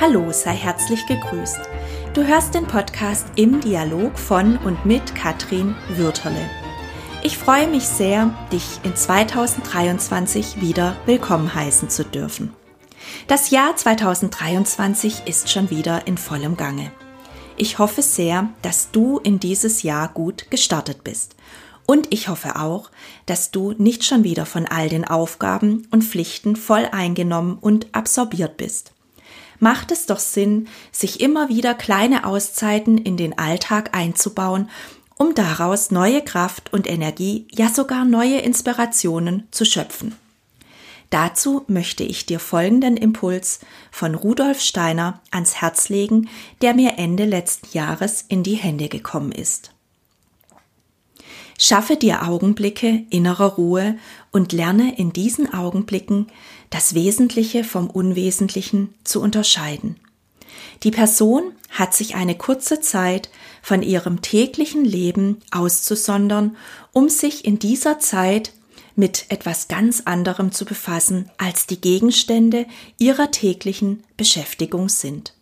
Hallo, sei herzlich gegrüßt. Du hörst den Podcast im Dialog von und mit Katrin Würterle. Ich freue mich sehr, dich in 2023 wieder willkommen heißen zu dürfen. Das Jahr 2023 ist schon wieder in vollem Gange. Ich hoffe sehr, dass du in dieses Jahr gut gestartet bist. Und ich hoffe auch, dass du nicht schon wieder von all den Aufgaben und Pflichten voll eingenommen und absorbiert bist macht es doch Sinn, sich immer wieder kleine Auszeiten in den Alltag einzubauen, um daraus neue Kraft und Energie, ja sogar neue Inspirationen zu schöpfen. Dazu möchte ich dir folgenden Impuls von Rudolf Steiner ans Herz legen, der mir Ende letzten Jahres in die Hände gekommen ist. Schaffe dir Augenblicke innerer Ruhe und lerne in diesen Augenblicken das Wesentliche vom Unwesentlichen zu unterscheiden. Die Person hat sich eine kurze Zeit von ihrem täglichen Leben auszusondern, um sich in dieser Zeit mit etwas ganz anderem zu befassen, als die Gegenstände ihrer täglichen Beschäftigung sind.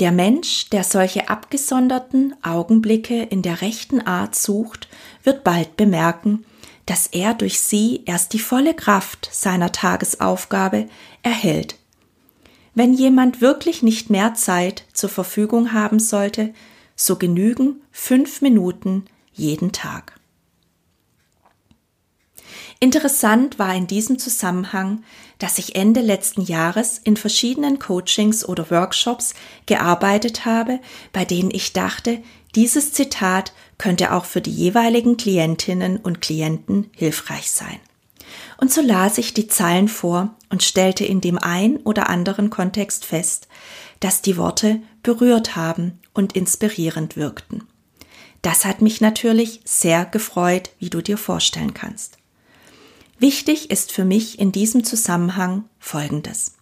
Der Mensch, der solche abgesonderten Augenblicke in der rechten Art sucht, wird bald bemerken, dass er durch sie erst die volle Kraft seiner Tagesaufgabe erhält. Wenn jemand wirklich nicht mehr Zeit zur Verfügung haben sollte, so genügen fünf Minuten jeden Tag. Interessant war in diesem Zusammenhang, dass ich Ende letzten Jahres in verschiedenen Coachings oder Workshops gearbeitet habe, bei denen ich dachte, dieses Zitat könnte auch für die jeweiligen Klientinnen und Klienten hilfreich sein. Und so las ich die Zeilen vor und stellte in dem ein oder anderen Kontext fest, dass die Worte berührt haben und inspirierend wirkten. Das hat mich natürlich sehr gefreut, wie du dir vorstellen kannst. Wichtig ist für mich in diesem Zusammenhang Folgendes.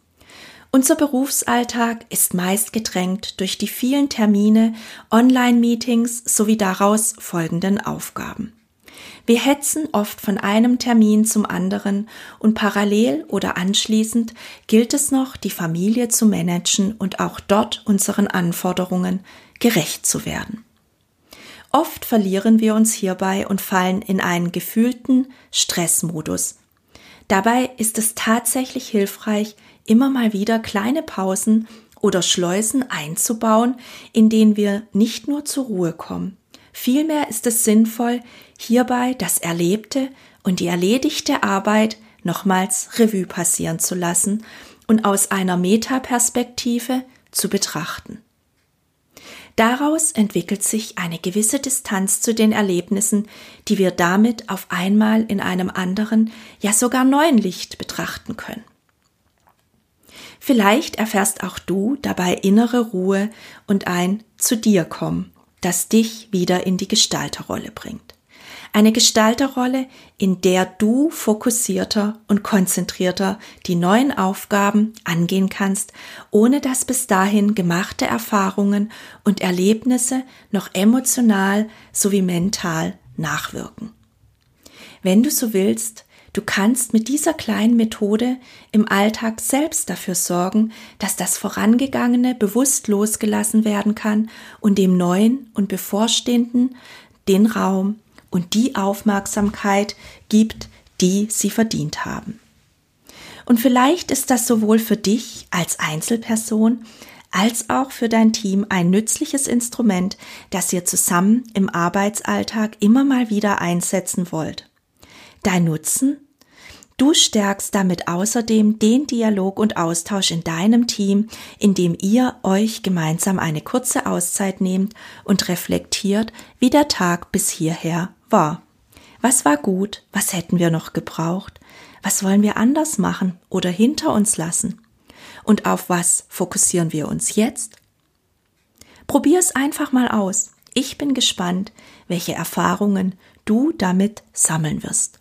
Unser Berufsalltag ist meist gedrängt durch die vielen Termine, Online-Meetings sowie daraus folgenden Aufgaben. Wir hetzen oft von einem Termin zum anderen und parallel oder anschließend gilt es noch, die Familie zu managen und auch dort unseren Anforderungen gerecht zu werden. Oft verlieren wir uns hierbei und fallen in einen gefühlten Stressmodus. Dabei ist es tatsächlich hilfreich, immer mal wieder kleine Pausen oder Schleusen einzubauen, in denen wir nicht nur zur Ruhe kommen. Vielmehr ist es sinnvoll, hierbei das Erlebte und die erledigte Arbeit nochmals Revue passieren zu lassen und aus einer Metaperspektive zu betrachten. Daraus entwickelt sich eine gewisse Distanz zu den Erlebnissen, die wir damit auf einmal in einem anderen, ja sogar neuen Licht betrachten können. Vielleicht erfährst auch du dabei innere Ruhe und ein zu dir kommen, das dich wieder in die Gestalterrolle bringt. Eine Gestalterrolle, in der du fokussierter und konzentrierter die neuen Aufgaben angehen kannst, ohne dass bis dahin gemachte Erfahrungen und Erlebnisse noch emotional sowie mental nachwirken. Wenn du so willst, Du kannst mit dieser kleinen Methode im Alltag selbst dafür sorgen, dass das Vorangegangene bewusst losgelassen werden kann und dem Neuen und Bevorstehenden den Raum, und die Aufmerksamkeit gibt, die sie verdient haben. Und vielleicht ist das sowohl für dich als Einzelperson als auch für dein Team ein nützliches Instrument, das ihr zusammen im Arbeitsalltag immer mal wieder einsetzen wollt. Dein Nutzen? Du stärkst damit außerdem den Dialog und Austausch in deinem Team, indem ihr euch gemeinsam eine kurze Auszeit nehmt und reflektiert, wie der Tag bis hierher war. Was war gut? Was hätten wir noch gebraucht? Was wollen wir anders machen oder hinter uns lassen? Und auf was fokussieren wir uns jetzt? Probier es einfach mal aus. Ich bin gespannt, welche Erfahrungen du damit sammeln wirst.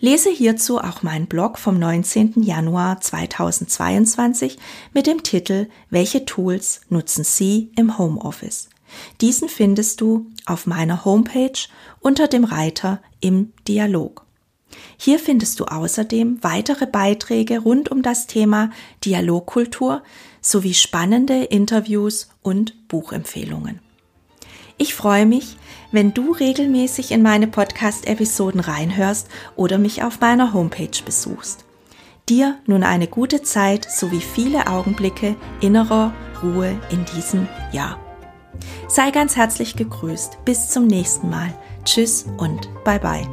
Lese hierzu auch meinen Blog vom 19. Januar 2022 mit dem Titel Welche Tools nutzen Sie im Homeoffice? Diesen findest du auf meiner Homepage unter dem Reiter im Dialog. Hier findest du außerdem weitere Beiträge rund um das Thema Dialogkultur sowie spannende Interviews und Buchempfehlungen. Ich freue mich, wenn du regelmäßig in meine Podcast-Episoden reinhörst oder mich auf meiner Homepage besuchst. Dir nun eine gute Zeit sowie viele Augenblicke innerer Ruhe in diesem Jahr. Sei ganz herzlich gegrüßt. Bis zum nächsten Mal. Tschüss und bye bye.